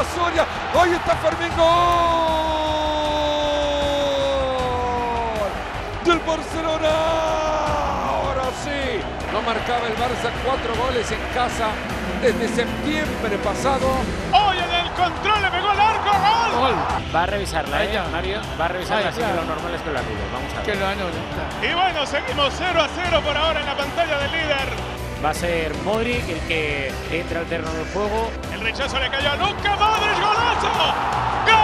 Soria. Hoy está Fermín. Gol del Barcelona. Ahora sí. No marcaba el Barça cuatro goles en casa desde septiembre pasado. Hoy en el control le pegó al arco. ¡Gol! Va a revisarla, ¿eh. Mario? Va a revisarla, Ay, así claro. que lo normal es que lo anule. Vamos a ver. Que lo anula. Y bueno, seguimos 0 a 0 por ahora en la pantalla del líder. Va a ser Modric el que entra al terreno del juego. Rechazo le cayó a Luka Modric. ¡Golazo! ¡Gol!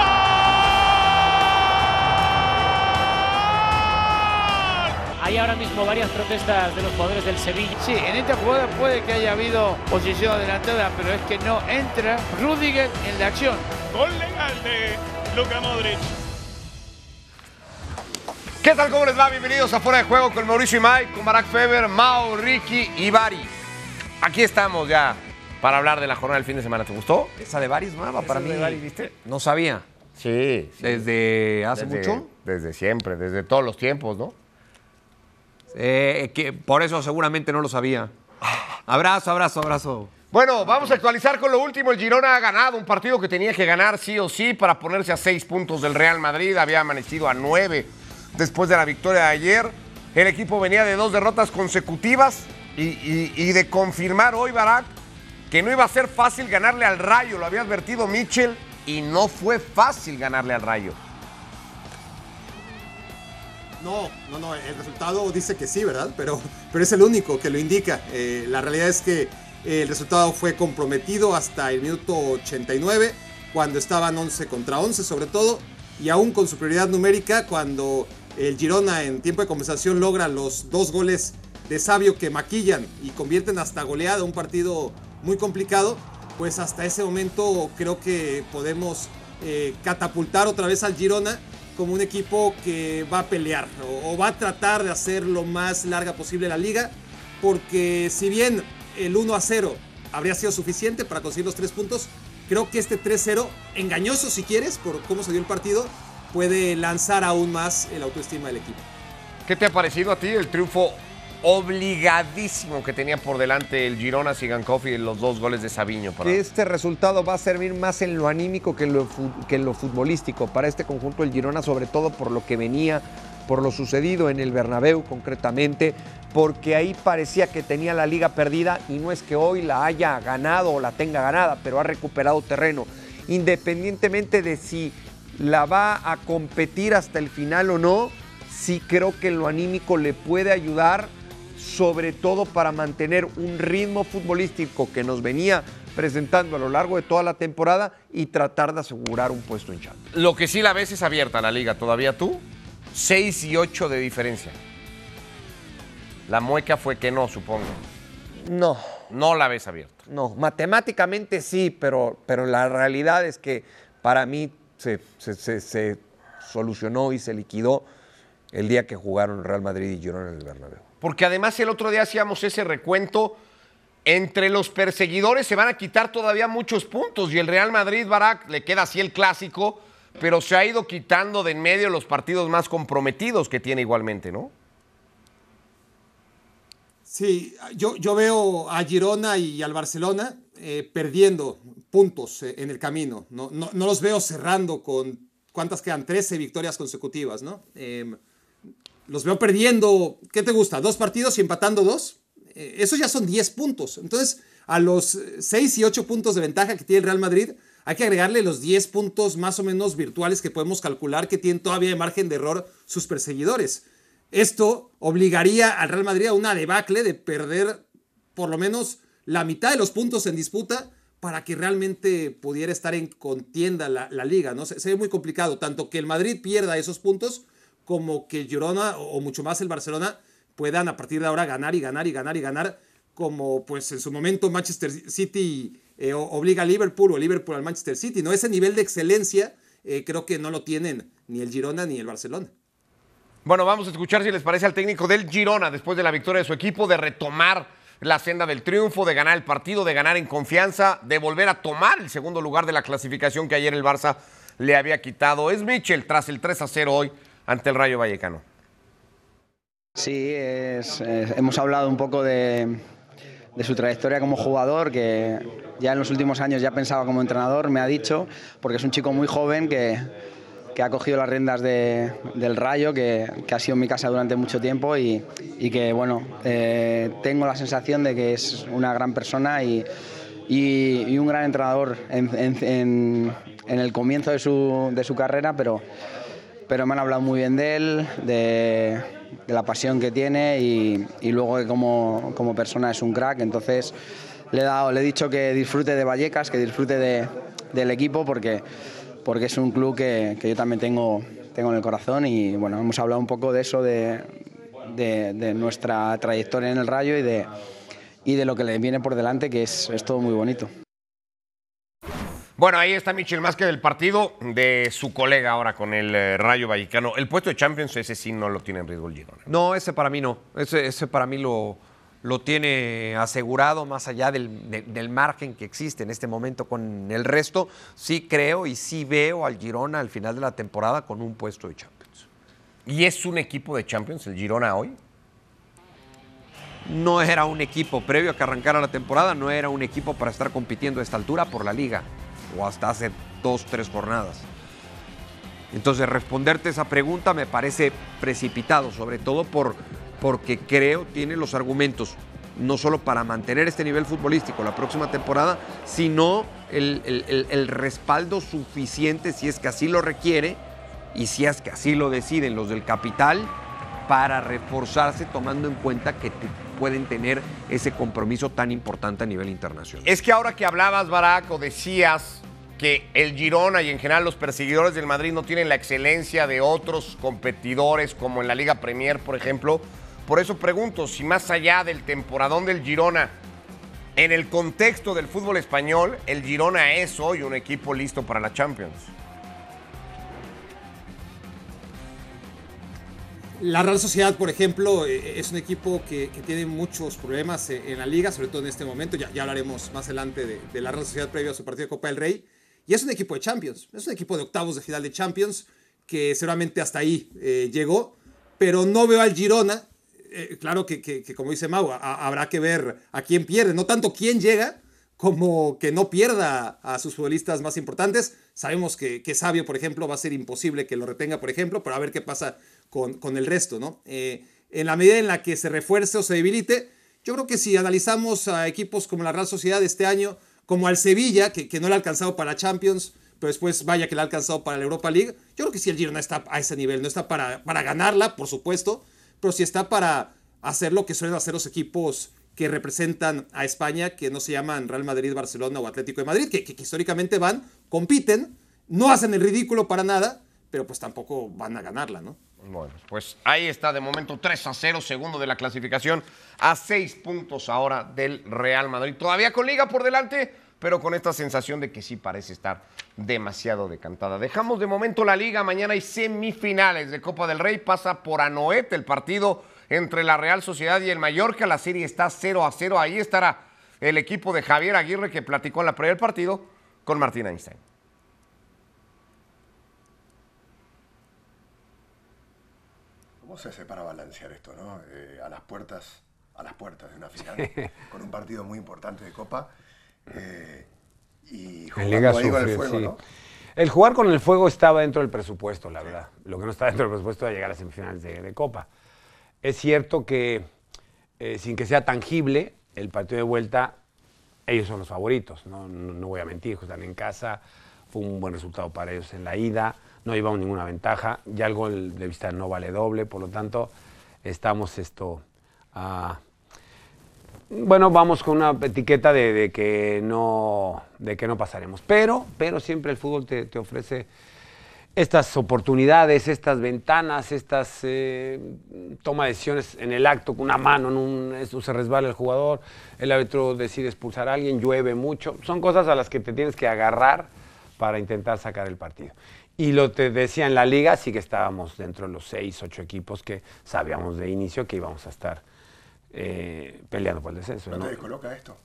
Hay ahora mismo varias protestas de los jugadores del Sevilla. Sí, en esta jugada puede que haya habido posición adelantada, pero es que no entra Rudiger en la acción. Gol legal de Luka Modric. ¿Qué tal? ¿Cómo les va? Bienvenidos a Fuera de Juego con Mauricio y Mike, con Barack Feber, Mao, Ricky y Bari. Aquí estamos ya para hablar de la jornada del fin de semana. ¿Te gustó? Esa de Bari es nueva para mí. de Bari, ¿viste? No sabía. Sí. sí. ¿Desde hace Desde- mucho? Desde siempre, desde todos los tiempos, ¿no? Eh, que por eso seguramente no lo sabía. Abrazo, abrazo, abrazo. Bueno, vamos a actualizar con lo último. El Girona ha ganado un partido que tenía que ganar sí o sí para ponerse a seis puntos del Real Madrid. Había amanecido a nueve después de la victoria de ayer. El equipo venía de dos derrotas consecutivas y, y- y de confirmar hoy, Barak, que no iba a ser fácil ganarle al Rayo. Lo había advertido Mitchell y no fue fácil ganarle al Rayo. No, no, no, el resultado dice que sí, ¿verdad? Pero, pero es el único que lo indica. Eh, la realidad es que eh, el resultado fue comprometido hasta el minuto 89, cuando estaban 11 contra 11 sobre todo, y aún con su prioridad numérica, cuando el Girona en tiempo de conversación logra los dos goles de Sabio que maquillan y convierten hasta goleada un partido muy complicado, pues hasta ese momento creo que podemos eh, catapultar otra vez al Girona como un equipo que va a pelear o, va a tratar de hacer lo más larga posible la liga, porque si bien el 1 a 0 habría sido suficiente para conseguir los tres puntos, creo que este 3-0, engañoso si quieres, por cómo se dio el partido, puede lanzar aún más el autoestima del equipo. ¿Qué te ha parecido a ti el triunfo obligadísimo que tenía por delante el Girona Sigankov y los dos goles de Sabiño? Para... Este resultado va a servir más en lo anímico que en lo, que en lo futbolístico para este conjunto del Girona, sobre todo por lo que venía, por lo sucedido en el Bernabéu concretamente, porque ahí parecía que tenía la liga perdida y no es que hoy la haya ganado o la tenga ganada, pero ha recuperado terreno, independientemente de si la va a competir hasta el final o no, sí creo que lo anímico le puede ayudar sobre todo para mantener un ritmo futbolístico que nos venía presentando a lo largo de toda la temporada y tratar de asegurar un puesto en Champions. Lo que sí la ves es abierta la liga todavía tú. 6 y 8 de diferencia. La mueca fue que no, supongo. No, No la ves abierta. no, matemáticamente sí, pero, pero la realidad es que para mí se, se- se- se solucionó y se liquidó el día que jugaron Real Madrid y Girona en el Bernabéu. Porque además el otro día hacíamos ese recuento. Entre los perseguidores se van a quitar todavía muchos puntos. Y el Real Madrid, Barak, le queda así el clásico, pero se ha ido quitando de en medio los partidos más comprometidos que tiene igualmente, ¿no? Sí, yo, yo veo a Girona y al Barcelona eh, perdiendo puntos eh, en el camino. No, no, no los veo cerrando con, ¿cuántas quedan? 13 victorias consecutivas, ¿no? Em, los veo perdiendo, ¿qué te gusta? ¿Dos partidos y empatando dos? Eh, esos ya son 10 puntos. Entonces, a los 6 y 8 puntos de ventaja que tiene el Real Madrid, hay que agregarle los 10 puntos más o menos virtuales que podemos calcular que tienen todavía de margen de error sus perseguidores. Esto obligaría al Real Madrid a una debacle de perder por lo menos la mitad de los puntos en disputa para que realmente pudiera estar en contienda la, liga, ¿no? Se, se, ve muy complicado, tanto que el Madrid pierda esos puntos como que Girona o, o mucho más el Barcelona puedan a partir de ahora ganar y ganar y ganar y ganar, como pues en su momento Manchester City eh, obliga a Liverpool o Liverpool al Manchester City, ¿no? Ese nivel de excelencia eh, creo que no lo tienen ni el Girona ni el Barcelona. Bueno, vamos a escuchar si les parece al técnico del Girona después de la victoria de su equipo, de retomar la senda del triunfo, de ganar el partido, de ganar en confianza, de volver a tomar el segundo lugar de la clasificación que ayer el Barça le había quitado. Es Mitchell tras el 3 a 0 hoy ante el Rayo Vallecano. Sí, hemos hablado un poco de, su trayectoria como jugador, que ya en los últimos años ya pensaba como entrenador, me ha dicho, porque es un chico muy joven que, ha cogido las riendas de, del Rayo, que, ha sido mi casa durante mucho tiempo y, que, bueno, eh, tengo la sensación de que es una gran persona y, un gran entrenador en, el comienzo de su carrera, pero, pero me han hablado muy bien de él, de, la pasión que tiene y, luego que como, como, persona es un crack. Entonces le he, dado, le he dicho que disfrute de Vallecas, que disfrute de, del equipo porque, porque es un club que, yo también tengo, tengo en el corazón y bueno, hemos hablado un poco de eso, de, de, de nuestra trayectoria en el Rayo y de, y de lo que le viene por delante, que es, es todo muy bonito. Bueno, ahí está Michel más que del partido de su colega ahora con el eh, Rayo Vallecano. El puesto de Champions, ese sí no lo tiene en riesgo el Girona. No, ese para mí no. Ese, ese para mí lo, lo tiene asegurado más allá del, de, del, margen que existe en este momento con el resto. Sí creo y sí veo al Girona al final de la temporada con un puesto de Champions. ¿Y es un equipo de Champions el Girona hoy? No era un equipo previo a que arrancara la temporada, no era un equipo para estar compitiendo a esta altura por la liga o hasta hace dos, tres jornadas. Entonces, responderte esa pregunta me parece precipitado, sobre todo por, porque creo tiene los argumentos, no solo para mantener este nivel futbolístico la próxima temporada, sino el, respaldo suficiente, si es que así lo requiere y si es que así lo deciden los del capital, para reforzarse tomando en cuenta que pueden tener ese compromiso tan importante a nivel internacional. Es que ahora que hablabas, Baraco, decías que el Girona y en general los perseguidores del Madrid no tienen la excelencia de otros competidores como en la Liga Premier, por ejemplo. Por eso pregunto si más allá del temporadón del Girona, en el contexto del fútbol español, el Girona es hoy un equipo listo para la Champions. La Real Sociedad, por ejemplo, es un equipo que, que, tiene muchos problemas en la liga, sobre todo en este momento. Ya, ya hablaremos más adelante de, de, la Real Sociedad previo a su partido de Copa del Rey. Y es un equipo de Champions, es un equipo de octavos de final de Champions, que seguramente hasta ahí eh, llegó. Pero no veo al Girona. Eh, claro que, que, que, como dice Mau, a, habrá que ver a quién pierde. No tanto quién llega, como que no pierda a sus futbolistas más importantes. Sabemos que, que Sabio, por ejemplo, va a ser imposible que lo retenga, por ejemplo, pero a ver qué pasa con, con el resto, ¿no? Eh, en la medida en la que se refuerce o se debilite, yo creo que si analizamos a equipos como la Real Sociedad este año, como al Sevilla, que, que no le ha alcanzado para Champions, pero después vaya que le ha alcanzado para la Europa League, yo creo que si el Girona está a ese nivel, no está para, para ganarla, por supuesto, pero si está para hacer lo que suelen hacer los equipos que representan a España, que no se llaman Real Madrid, Barcelona o Atlético de Madrid, que, que, que históricamente van, compiten, no hacen el ridículo para nada, pero pues tampoco van a ganarla, ¿no? Bueno, pues ahí está de momento 3 a 0, segundo de la clasificación, a 6 puntos ahora del Real Madrid. Todavía con liga por delante, pero con esta sensación de que sí parece estar demasiado decantada. Dejamos de momento la liga, mañana hay semifinales de Copa del Rey, pasa por Anoet el partido entre la Real Sociedad y el Mallorca, la serie está 0 a 0, ahí estará el equipo de Javier Aguirre que platicó en la previa del partido con Martín Einstein. Se hace para balancear esto, no? Eh, a las puertas, a las puertas de una final, con un partido muy importante de Copa. Eh, y Liga sufre, con el fuego, sí. ¿no? El jugar con el fuego estaba dentro del presupuesto, la verdad. Lo que no está dentro del presupuesto era llegar a semifinales de, de Copa. Es cierto que, eh, sin que sea tangible, el partido de vuelta, ellos son los favoritos. No, no, no voy a mentir, están en casa. Fue un buen resultado para ellos en la ida no llevamos ninguna ventaja, ya el gol de vista no vale doble, por lo tanto estamos esto Bueno, vamos con una etiqueta de, de que no de que no pasaremos. Pero, pero siempre el fútbol te, te ofrece estas oportunidades, estas ventanas, estas eh, toma de decisiones en el acto, con una mano, en un, eso se resbala el jugador, el árbitro decide expulsar a alguien, llueve mucho. Son cosas a las que te tienes que agarrar para intentar sacar el partido. Y lo te decía en la liga, sí que estábamos dentro de los seis, ocho equipos que sabíamos de inicio que íbamos a estar eh, peleando por el descenso. ¿No te descoloca esto?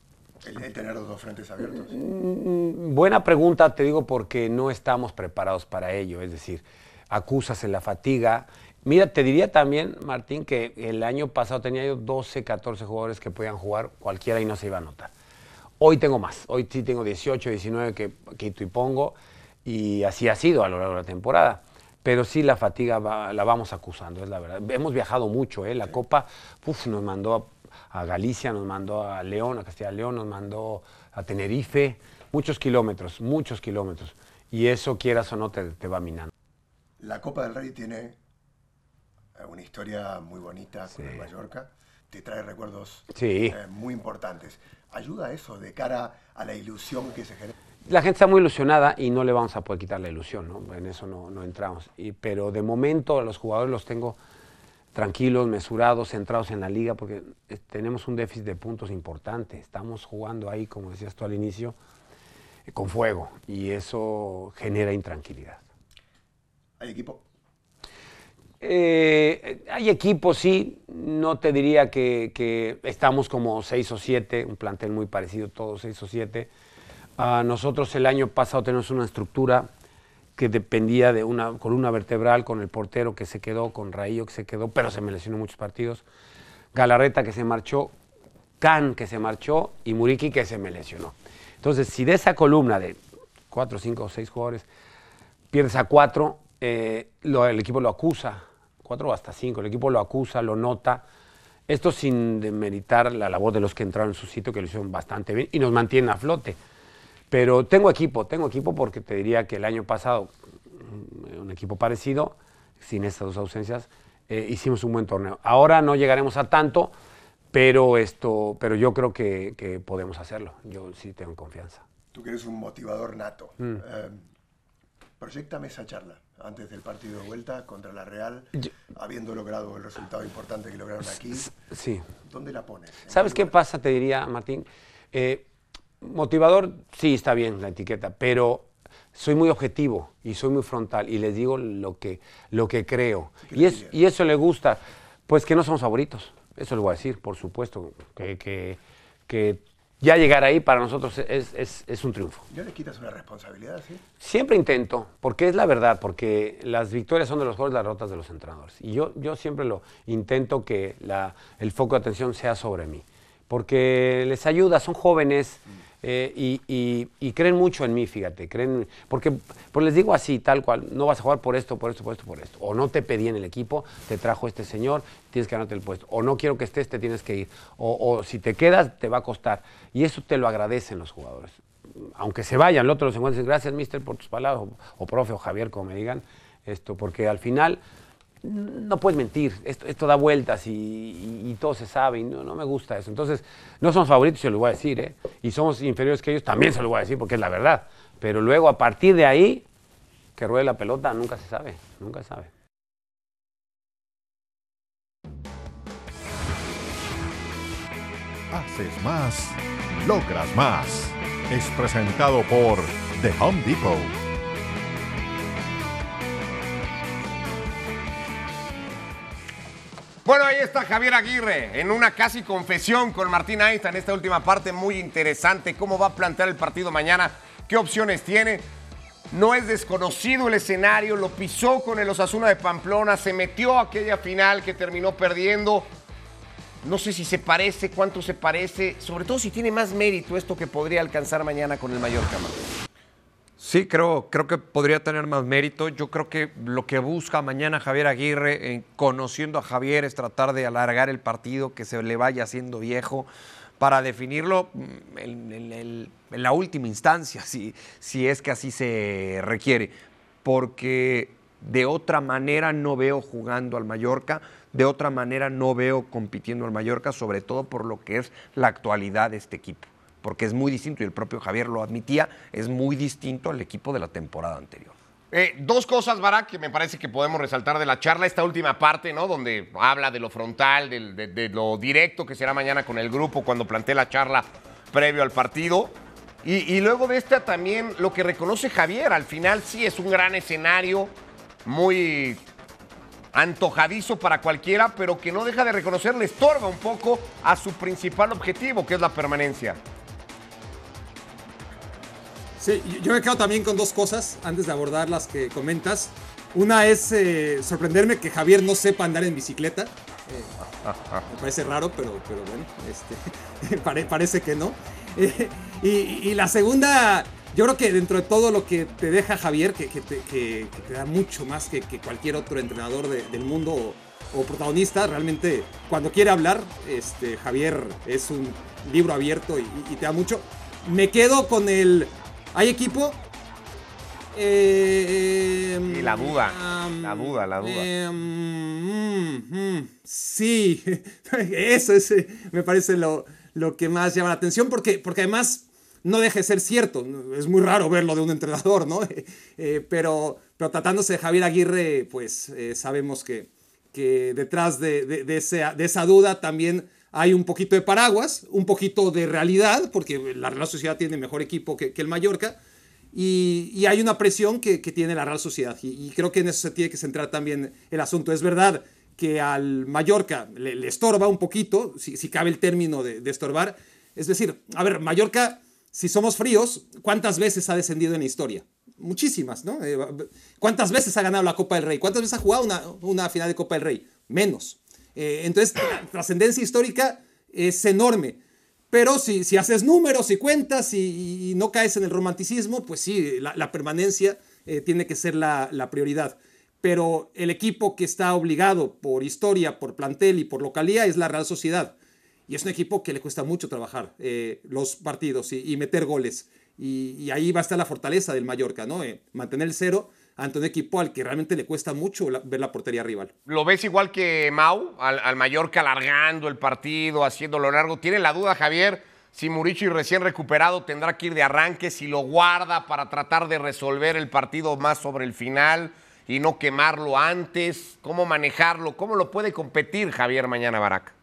El, el tener los dos frentes abiertos. Mm, Buena pregunta, te digo, porque no estamos preparados para ello. Es decir, acusas en la fatiga. Mira, te diría también, Martín, que el año pasado tenía yo 12, 14 jugadores que podían jugar cualquiera y no se iba a notar. Hoy tengo más. Hoy sí tengo 18, 19 que quito y pongo. Y así ha sido a lo largo de la temporada. Pero sí la fatiga va- la vamos acusando, es la verdad. Hemos viajado mucho, ¿eh? La Copa uf, nos mandó a, a Galicia, nos mandó a León, a Castilla y León, nos mandó a Tenerife. Muchos kilómetros, muchos kilómetros. Y eso, quieras o no, te, te va minando. La Copa del Rey tiene eh, una historia muy bonita con el Mallorca. Te trae recuerdos Sí. eh, muy importantes. ¿Ayuda eso de cara a la ilusión que se genera? La gente está muy ilusionada y no le vamos a poder quitar la ilusión, ¿no? En eso no, no entramos. Y, pero de momento a los jugadores los tengo tranquilos, mesurados, centrados en la liga, porque eh, tenemos un déficit de puntos importante. Estamos jugando ahí, como decías tú al inicio, eh, con fuego y eso genera intranquilidad. ¿Hay equipo? Eh, hay equipos, sí, no te diría que, que estamos como seis o siete, un plantel muy parecido, todos seis o siete. Ah, nosotros el año pasado tenemos una estructura que dependía de una columna vertebral con el portero que se quedó, con Raillo que se quedó, pero se me lesionó muchos partidos. Galarreta que se marchó, Can que se marchó y Muriqui que se me lesionó. Entonces, si de esa columna de cuatro, cinco o seis jugadores pierdes a cuatro, eh, el equipo lo acusa, cuatro hasta cinco, el equipo lo acusa, lo nota. Esto sin demeritar la labor de los que entraron en su sitio, que lo hicieron bastante bien y nos mantienen a flote. Pero tengo equipo, tengo equipo porque te diría que el año pasado, mm, un equipo parecido, sin estas dos ausencias, eh, hicimos un buen torneo. Ahora no llegaremos a tanto, pero, esto, pero yo creo que, que podemos hacerlo. Yo sí tengo confianza. Tú que eres un motivador nato. Mm. Eh, proyectame esa charla antes del partido de vuelta contra la Real, habiendo logrado el resultado importante que lograron aquí. Sí. ¿Dónde la pones? ¿Sabes qué pasa? Te diría, Martín. Eh, motivador, sí, está bien la etiqueta, pero soy muy objetivo y soy muy frontal y les digo lo que, lo que creo. Y, es, y eso le gusta. Pues que no somos favoritos. Eso le voy a decir, por supuesto. Que, que, que ya llegar ahí para nosotros es, es- es un triunfo. ¿No le quitas una responsabilidad, sí? Siempre intento, porque es la verdad, porque las victorias son de los jugadores, las derrotas de los entrenadores. Y yo, yo siempre lo intento que la- el foco de atención sea sobre mí, porque les ayuda, son jóvenes eh, y, y- creen mucho en mí, fíjate, creen, porque pues les digo así, tal cual, no vas a jugar por esto, por esto, por esto, por esto. O no te pedí en el equipo, te trajo este señor, tienes que ganarte el puesto. O no quiero que estés, te tienes que ir. O, si te quedas, te va a costar. Y eso te lo agradecen los jugadores aunque se vayan, el otro los encuentra y dice, gracias, mister, por tus palabras, o, o profe, o Javier, como me digan, esto, porque al final no puedes mentir, esto, da vueltas y, todo se sabe, y no, no me gusta eso. Entonces, no somos favoritos, se lo voy a decir, ¿eh? y somos inferiores que ellos, también se lo voy a decir, porque es la verdad. Pero luego, a partir de ahí, que ruede la pelota, nunca se sabe, nunca se sabe. Haces más, logras más. Es presentado por The Home Depot. Bueno, ahí está Javier Aguirre en una casi confesión con Martín Einstein. Esta última parte muy interesante. ¿Cómo va a plantear el partido mañana? ¿Qué opciones tiene? No es desconocido el escenario. Lo pisó con el Osasuna de Pamplona. Se metió a aquella final que terminó perdiendo. No sé si se parece, cuánto se parece. Sobre todo si tiene más mérito esto que podría alcanzar mañana con el Mallorca. Martín. Sí, creo, creo que podría tener más mérito. Yo creo que lo que busca mañana Javier Aguirre, eh, conociendo a Javier, es tratar de alargar el partido, que se le vaya haciendo viejo, para definirlo mm, en, la última instancia, si es que así se requiere. Porque de otra manera no veo jugando al Mallorca De otra manera no veo compitiendo al Mallorca, sobre todo por lo que es la actualidad de este equipo, porque es muy distinto, y el propio Javier lo admitía, es muy distinto al equipo de la temporada anterior. Eh, dos cosas, Barak, que me parece que podemos resaltar de la charla, esta última parte, ¿no? Donde habla de lo frontal, de, lo directo que será mañana con el grupo cuando plantea la charla previo al partido. Y luego de esta también lo que reconoce Javier, al final sí es un gran escenario, muy antojadizo para cualquiera, pero que no deja de reconocer, le estorba un poco a su principal objetivo, que es la permanencia. Sí, yo- me quedo también con dos cosas antes de abordar las que comentas. Una es eh, sorprenderme que Javier no sepa andar en bicicleta. Eh, me parece raro, pero, pero bueno, este, pare- parece que no. Eh, y, la segunda, yo creo que dentro de todo lo que te deja Javier, que, te, da mucho más que, cualquier otro entrenador de- del mundo o, o protagonista, realmente cuando quiere hablar, este, Javier es un libro abierto y, y te da mucho. Me quedo con el... ¿Hay equipo? Eh, Y la duda, la duda, la duda. eh, mm, mm, sí, eso es, eh, me parece lo, lo que más llama la atención, porque, porque además no deja de ser cierto. Es muy raro verlo de un entrenador, ¿no? Eh, pero, pero tratándose de Javier Aguirre, pues sabemos que, que detrás de, de- de esa duda también hay un poquito de paraguas, un poquito de realidad, porque la Real Sociedad tiene mejor equipo que, el Mallorca. Y, hay una presión que, tiene la Real Sociedad. Y, creo que en eso se tiene que centrar también el asunto. Es verdad que al Mallorca le, estorba un poquito, si, cabe el término de, estorbar. Es decir, a ver, Mallorca, si somos fríos, ¿cuántas veces ha descendido en la historia? Muchísimas, ¿no? Eh, ¿Cuántas veces ha ganado la Copa del Rey? ¿Cuántas veces ha jugado una final de Copa del Rey? Menos. Eh, entonces, trascendencia histórica es enorme. Pero si, si haces números y cuentas y, no caes en el romanticismo, pues sí, la, permanencia eh, tiene que ser la, prioridad. Pero el equipo que está obligado por historia, por plantel y por localía es la Real Sociedad. Y es un equipo que le cuesta mucho trabajar eh, los partidos y, meter goles. Y, y ahí va a estar la fortaleza del Mallorca, ¿no? Eh, mantener el cero ante un equipo al que realmente le cuesta mucho la- ver la portería rival. ¿Lo ves igual que Mau, al, al Mallorca alargando el partido, haciéndolo largo? ¿Tiene la duda, Javier, si Murici recién recuperado tendrá que ir de arranque, si lo guarda para tratar de resolver el partido más sobre el final y no quemarlo antes? ¿Cómo manejarlo? ¿Cómo lo puede competir Javier mañana Barak?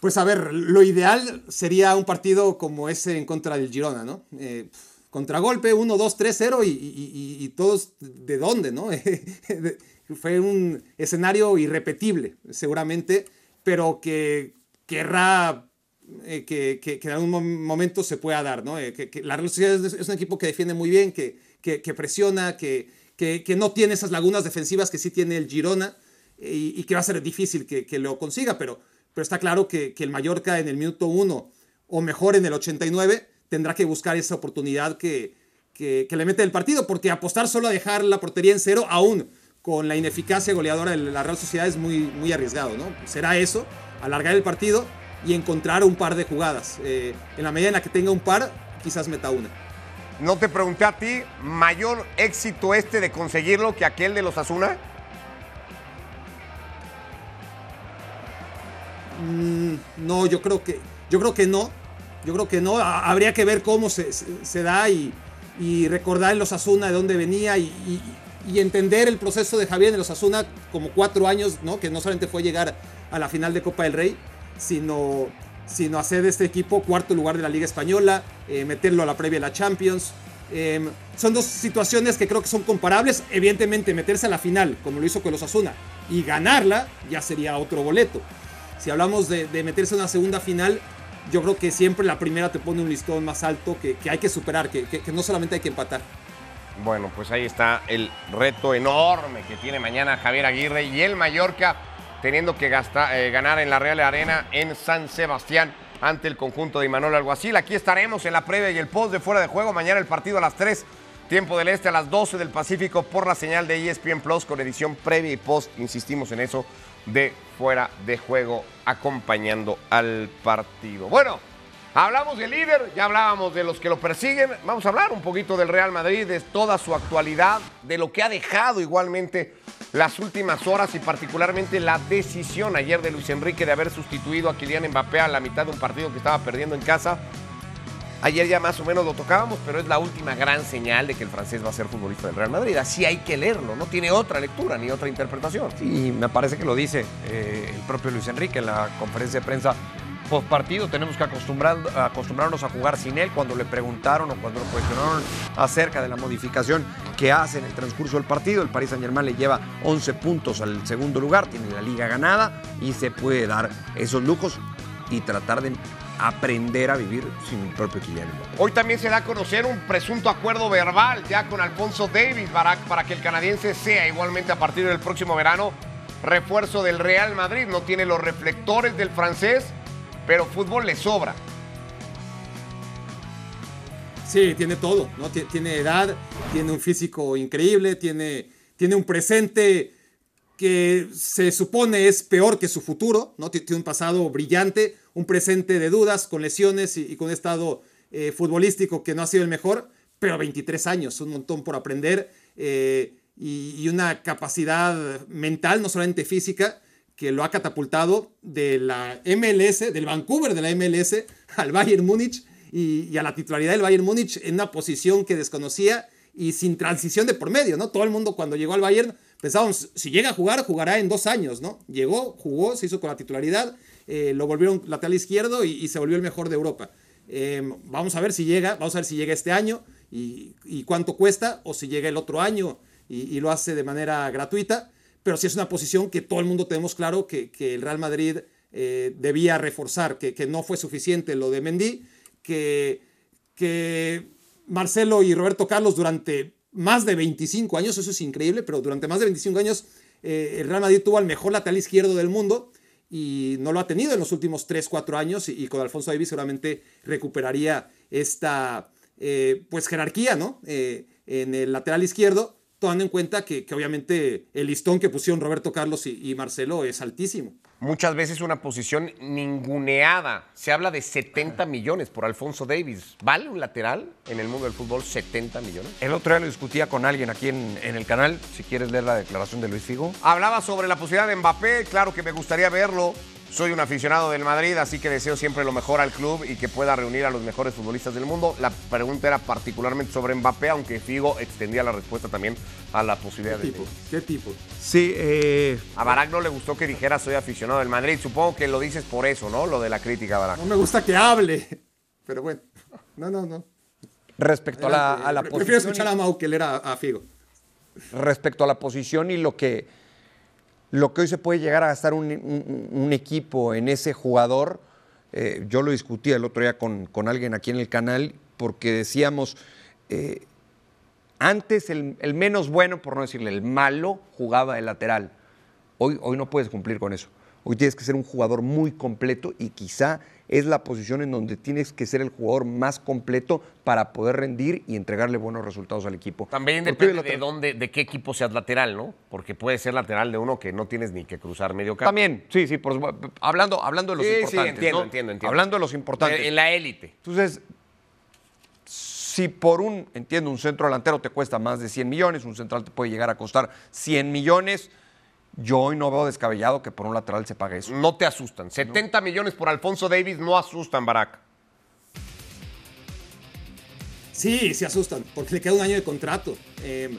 Pues a ver, lo ideal sería un partido como ese en contra del Girona, ¿no? Eh, contragolpe, 1, 2, 3, 0 y, y- y- todos de dónde, ¿no? Fue un escenario irrepetible, seguramente, pero que querrá eh, que, que- que en algún mom- momento se pueda dar, ¿no? Eh, que, que la Real Sociedad es, un equipo que defiende muy bien, que, presiona, que, no tiene esas lagunas defensivas que sí tiene el Girona eh, y, y que va a ser difícil que, lo consiga, pero, pero está claro que el Mallorca en el minuto 1 o mejor en el 89 tendrá que buscar esa oportunidad que, que, que le mete el partido, porque apostar solo a dejar la portería en cero, aún con la ineficacia goleadora de la Real Sociedad, es muy, muy arriesgado, ¿no? Será eso, alargar el partido y encontrar un par de jugadas. Eh, en la medida en la que tenga un par, quizás meta una. No te pregunté a ti, ¿mayor éxito este de conseguirlo que aquel de los Asuna? Mm, no, yo creo que, yo creo que no. Yo creo que no. Ha- Habría que ver cómo se, da y, recordar en los Asuna de dónde venía y, entender el proceso de Javier en los Asuna como cuatro años, ¿no? Que no solamente fue llegar a la final de Copa del Rey, sino, sino hacer de este equipo cuarto lugar de la Liga Española, eh, meterlo a la previa de la Champions. Eh, son dos situaciones que creo que son comparables. Evidentemente, meterse a la final, como lo hizo con los Asuna, y ganarla, ya sería otro boleto. Si hablamos de meterse a una segunda final, yo creo que siempre la primera te pone un listón más alto que, que hay que superar, que, que- no solamente hay que empatar. Bueno, pues ahí está el reto enorme que tiene mañana Javier Aguirre y el Mallorca teniendo que gastar, eh, ganar en la Real Arena en San Sebastián ante el conjunto de Imanol Alguacil. Aquí estaremos en la previa y el post de fuera de juego. Mañana el partido a las 3, tiempo del este, a las 12 del Pacífico por la señal de ESPN Plus con edición previa y post, insistimos en eso, de fuera de juego acompañando al partido. Bueno, Hablamos del líder, ya hablábamos de los que lo persiguen. Vamos a hablar un poquito del Real Madrid, de toda su actualidad, de lo que ha dejado igualmente las últimas horas y particularmente la decisión ayer de Luis Enrique de haber sustituido a Kylian Mbappé a la mitad de un partido que estaba perdiendo en casa. Ayer ya más o menos lo tocábamos, pero es la última gran señal de que el francés va a ser futbolista del Real Madrid. Así hay que leerlo, no tiene otra lectura ni otra interpretación. Y me parece que lo dice eh, el propio Luis Enrique en la conferencia de prensa post partido. Tenemos que acostumbrar, acostumbrarnos a jugar sin él. Cuando le preguntaron o cuando lo cuestionaron acerca de la modificación que hace en el transcurso del partido, el Paris Saint Germain le lleva 11 puntos al segundo lugar, tiene la liga ganada y se puede dar esos lujos y tratar de aprender a vivir sin el propio Kylian Hoy también se da a conocer un presunto acuerdo verbal ya con Alfonso Davis para, para que el canadiense sea igualmente a partir del próximo verano refuerzo del Real Madrid. No tiene los reflectores del francés, pero fútbol le sobra. Sí, tiene todo, ¿no? Tiene edad, tiene un físico increíble, tiene, tiene un presente que se supone es peor que su futuro, ¿no? Tiene un pasado brillante, un presente de dudas, con lesiones y, con un estado eh, futbolístico que no ha sido el mejor, pero 23 años, un montón por aprender eh, y, una capacidad mental, no solamente física, que lo ha catapultado de la MLS, del Vancouver de la MLS al Bayern Múnich y, a la titularidad del Bayern Múnich en una posición que desconocía y sin transición de por medio, ¿no? Todo el mundo cuando llegó al Bayern pensábamos, si llega a jugar, jugará en dos años, ¿no? Llegó, jugó, se hizo con la titularidad, eh, lo volvieron lateral izquierdo y, se volvió el mejor de Europa. Em, vamos a ver si llega, vamos a ver si llega este año y, cuánto cuesta, o si llega el otro año y, lo hace de manera gratuita, pero sí es una posición que todo el mundo tenemos claro que, el Real Madrid eh, debía reforzar, que, que, no fue suficiente lo de Mendy, que, que Marcelo y Roberto Carlos durante más de 25 años, eso es increíble, pero durante más de 25 años eh, el Real Madrid tuvo al mejor lateral izquierdo del mundo y no lo ha tenido en los últimos 3, 4 años y, con Alfonso Davis seguramente recuperaría esta eh, pues jerarquía ¿no? Eh, en el lateral izquierdo, tomando en cuenta que, obviamente el listón que pusieron Roberto Carlos y Marcelo es altísimo muchas veces una posición ninguneada. Se habla de 70 millones por Alfonso Davis. ¿Vale un lateral en el mundo del fútbol 70 millones? El otro día lo discutía con alguien aquí en, el canal, si quieres leer la declaración de Luis Figo. Hablaba sobre la posibilidad de Mbappé, claro que me gustaría verlo. Soy un aficionado del Madrid, así que deseo siempre lo mejor al club y que pueda reunir a los mejores futbolistas del mundo. La pregunta era particularmente sobre Mbappé, aunque Figo extendía la respuesta también a la posibilidad ¿Qué tipo? ¿Qué tipo? Sí, eh... A Barak no le gustó que dijera soy aficionado del Madrid. Supongo que lo dices por eso, ¿no? Lo de la crítica, Barak. No me gusta que hable, pero bueno. No, no, no. Respecto a la, a la posición... Prefiero escuchar a Mau que leer a Figo. Respecto a la posición y lo que lo que hoy se puede llegar a gastar un, equipo en ese jugador, eh, yo lo discutí el otro día con, alguien aquí en el canal, porque decíamos, eh, antes el, menos bueno, por no decirle el malo, jugaba de lateral. Hoy, hoy no puedes cumplir con eso. Hoy tienes que ser un jugador muy completo y quizá es la posición en donde tienes que ser el jugador más completo para poder rendir y entregarle buenos resultados al equipo. También depende de dónde, de qué equipo seas lateral, ¿no? Porque puede ser lateral de uno que no tienes ni que cruzar medio campo. También, sí, sí, hablando, hablando de los importantes. Sí, entiendo, entiendo, entiendo. Hablando de los importantes. En la élite. Entonces, si por un, entiendo, un centro delantero te cuesta más de 100 millones, un central te puede llegar a costar 100 millones yo hoy no veo descabellado que por un lateral se pague eso. No te asustan. 70 millones por Alfonso Davis no asustan, Barack. Sí, se asustan, porque le queda un año de contrato. Em,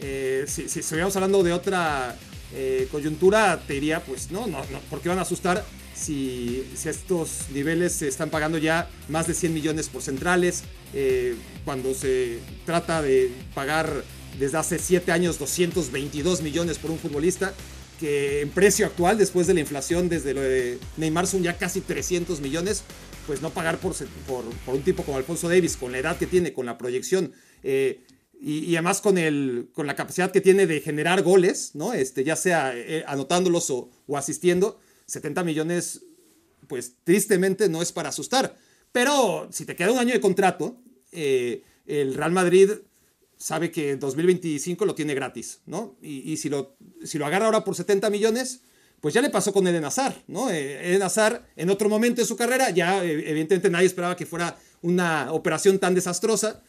eh, si, si, estuviéramos hablando de otra eh, coyuntura, te diría, pues no, no, no, ¿por qué van a asustar si, si estos niveles se están pagando ya más de 100 millones por centrales? Eh, cuando se trata de pagar desde hace 7 años 222 millones por un futbolista, que en precio actual, después de la inflación desde lo de Neymar, son ya casi 300 millones, pues no pagar por, por, un tipo como Alfonso Davis, con la edad que tiene, con la proyección, eh, y, además con, el, con la capacidad que tiene de generar goles, ¿no? este, ya sea eh, anotándolos o, asistiendo, 70 millones, pues tristemente no es para asustar. Pero si te queda un año de contrato, eh, el Real Madrid sabe que en 2025 lo tiene gratis, ¿no? Y, si, lo, si lo agarra ahora por 70 millones, pues ya le pasó con Eden Hazard, ¿no? Eh, Eden Hazard en otro momento de su carrera, ya eh, evidentemente nadie esperaba que fuera una operación tan desastrosa,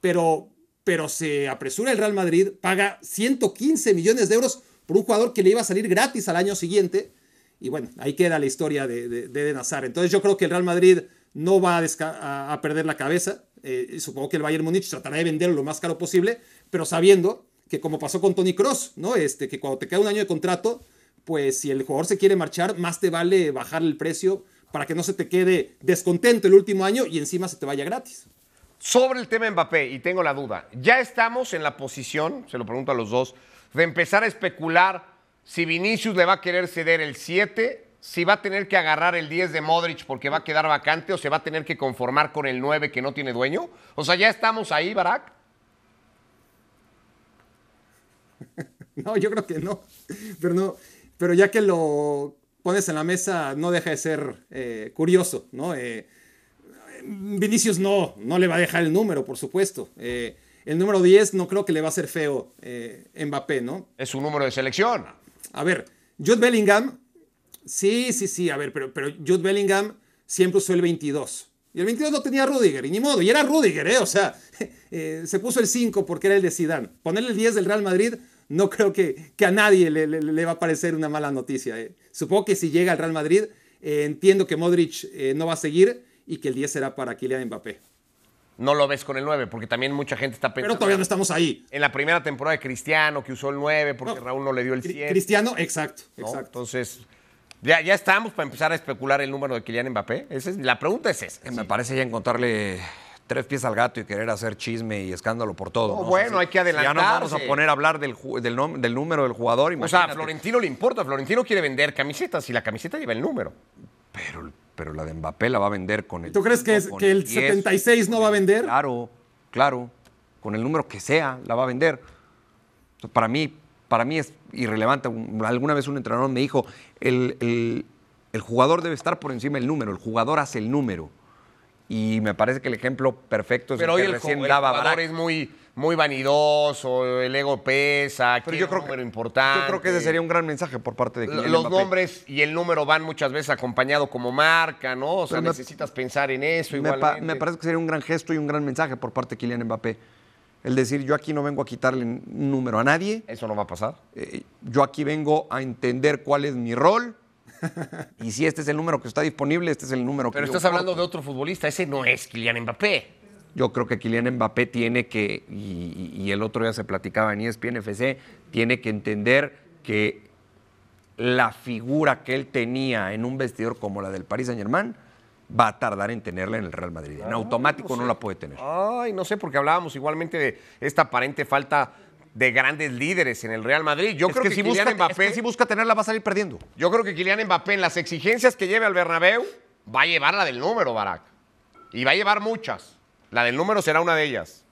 pero, pero se apresura el Real Madrid, paga 115 millones de euros por un jugador que le iba a salir gratis al año siguiente. Y bueno, ahí queda la historia de, de, de Eden Hazard. Entonces yo creo que el Real Madrid no va a- a perder la cabeza. Eh, supongo que el Bayern Múnich tratará de venderlo lo más caro posible, pero sabiendo que como pasó con Tony Cross, ¿no? Este, que cuando te queda un año de contrato, pues si el jugador se quiere marchar, más te vale bajar el precio para que no se te quede descontento el último año y encima se te vaya gratis. Sobre el tema Mbappé, y tengo la duda, ya estamos en la posición, se lo pregunto a los dos, de empezar a especular si Vinicius le va a querer ceder el 7, si va a tener que agarrar el 10 de Modric porque va a quedar vacante o se va a tener que conformar con el 9 que no tiene dueño. O sea, ya estamos ahí, Barak. No, yo creo que no. Pero no. Pero ya que lo pones en la mesa, no deja de ser eh, curioso, ¿no? Eh, Vinicius no, no le va a dejar el número, por supuesto. Eh, el número 10 no creo que le va a hacer feo Mbappé, ¿no? Es un número de selección. A ver, Jude Bellingham, sí, sí, sí, a ver, pero, pero Jude Bellingham siempre usó el 22. Y el 22 no tenía Rudiger, y ni modo, y era Rudiger, ¿eh? O sea, eh, se puso el 5 porque era el de Zidane. Ponerle el 10 del Real Madrid no creo que, que a nadie le, le- le va a parecer una mala noticia. ¿eh? Supongo que si llega al Real Madrid, eh, entiendo que Modric eh, no va a seguir y que el 10 será para Kylian Mbappé. No lo ves con el 9, porque también mucha gente está pensando. Pero todavía no estamos ahí. En la primera temporada de Cristiano, que usó el 9, porque Raúl no le dio el Cri- 7. Cristiano, exacto, ¿no? exacto. Entonces, ya, ya estamos para empezar a especular el número de Kylian Mbappé. Esa es- la pregunta es esa. Me parece ya encontrarle tres pies al gato y querer hacer chisme y escándalo por todo. No, ¿no? bueno, hay que si Ya nos vamos a poner a hablar del, del, número del jugador. O sea, a imagínate. Florentino le importa. Florentino quiere vender camisetas y la camiseta lleva el número. Pero, pero la de Mbappé la va a vender con el. ¿Tú crees que, es- con que el 10, 76 no va a vender? Claro, claro. Con el número que sea, la va a vender. Para mí, para mí es irrelevante. Un- Alguna vez un entrenador me dijo, el, el- el jugador debe estar por encima del número, el jugador hace el número. Y me parece que el ejemplo perfecto es Pero hoy el que el, recién el daba jugador Barak. es muy, muy vanidoso, el ego pesa, Pero yo un creo que- número importante. Yo creo que ese sería un gran mensaje por parte de Kylian Los Mbappé. nombres y el número van muchas veces acompañado como marca, ¿no? O sea, Pero me- necesitas pensar en eso me, pa- me parece que sería un gran gesto y un gran mensaje por parte de Kylian Mbappé. El decir, yo aquí no vengo a quitarle un número a nadie. Eso no va a pasar. Eh, yo aquí vengo a entender cuál es mi rol. y si este es el número que está disponible, este es el número Pero que yo estás hablando de otro futbolista, ese no es Kylian Mbappé. Yo creo que Kylian Mbappé tiene que, y, el otro día se platicaba en ESPN FC, tiene que entender que la figura que él tenía en un vestidor como la del Paris Saint Germain va a tardar en tenerla en el Real Madrid. En automático no la puede tener. Ay, no sé, porque hablábamos igualmente de esta aparente falta de grandes líderes en el Real Madrid. Yo Es creo que, si Kylian busca, Mbappé, es que si busca tenerla va a salir perdiendo. yo creo que Kylian Mbappé en las exigencias que lleve al Bernabéu va a llevar la del número, Barak. Y va a llevar muchas. La del número será una de ellas.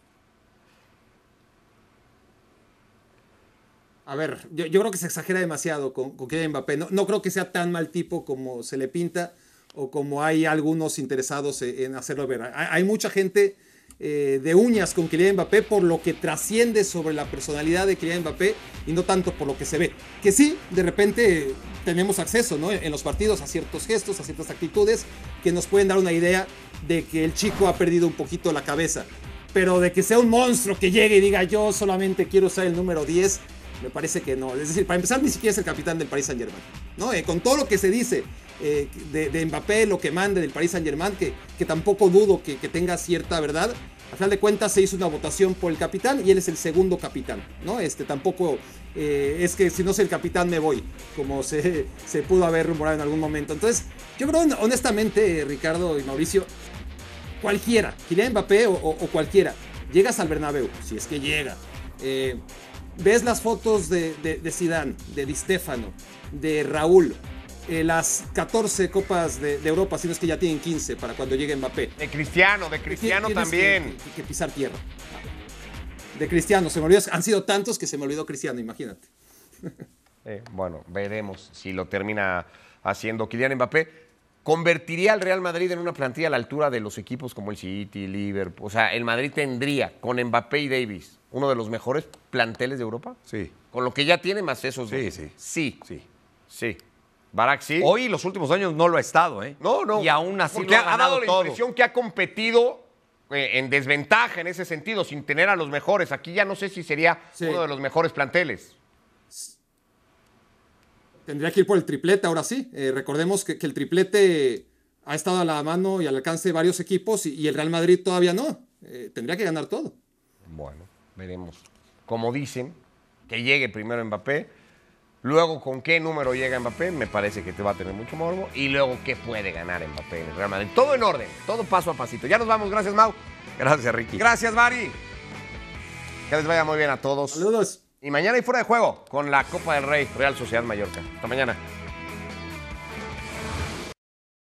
A ver, yo, yo creo que se exagera demasiado con, con Kylian Mbappé. No, no creo que sea tan mal tipo como se le pinta o como hay algunos interesados en, en hacerlo ver. Hay, mucha gente eh, de uñas con Kylian Mbappé por lo que trasciende sobre la personalidad de Kylian Mbappé y no tanto por lo que se ve. Que sí, de repente tenemos acceso ¿no? en los partidos a ciertos gestos, a ciertas actitudes que nos pueden dar una idea de que el chico ha perdido un poquito la cabeza. Pero de que sea un monstruo que llegue y diga yo solamente quiero usar el número 10, me parece que no. Es decir, para empezar, ni siquiera es el capitán del Paris Saint Germain. ¿no? Eh, con todo lo que se dice eh, de, de Mbappé, lo que mande del Paris Saint Germain, que, que tampoco dudo que, que tenga cierta verdad. Al final de cuentas se hizo una votación por el capitán y él es el segundo capitán. ¿no? Este, tampoco eh, es que si no soy el capitán me voy, como se, se pudo haber rumorado en algún momento. Entonces, yo creo honestamente, Ricardo y Mauricio, cualquiera, Kylian Mbappé o, o- cualquiera, llegas al Bernabéu, si es que llega, eh, ves las fotos de, de, de Zidane, de Di Stefano, de Raúl, eh, las 14 copas de, de Europa, si no es que ya tienen 15 para cuando llegue Mbappé. De Cristiano, de Cristiano también. Que, que- que pisar tierra. De Cristiano, se me olvidó, han sido tantos que se me olvidó Cristiano, imagínate. Eh, bueno, veremos si lo termina haciendo Kylian Mbappé. ¿Convertiría al Real Madrid en una plantilla a la altura de los equipos como el City, Liverpool? O sea, el Madrid tendría con Mbappé y Davis uno de los mejores planteles de Europa. Sí. Con lo que ya tiene más esos Sí, dos. sí. Sí. Sí. Sí. Barak sí. Hoy, los últimos años, no lo ha estado, ¿eh? No, no. Y aún así Porque lo ha, ganado dado la todo. impresión que ha competido eh, en desventaja en ese sentido, sin tener a los mejores. Aquí ya no sé si sería Sí. uno de los mejores planteles. tendría que ir por el triplete ahora sí. Eh, recordemos que, que, el triplete ha estado a la mano y al alcance de varios equipos y, y el Real Madrid todavía no. Eh, tendría que ganar todo. Bueno, veremos. Como dicen, que llegue primero Mbappé, luego con qué número llega Mbappé, me parece que te va a tener mucho morbo, y luego qué puede ganar Mbappé en el Real Madrid. Todo en orden, todo paso a pasito. Ya nos vamos, gracias Mau. Gracias Ricky. Gracias Mari. Que les vaya muy bien a todos. Saludos. Y mañana hay fuera de juego con la Copa del Rey, Real Sociedad Mallorca. Hasta mañana.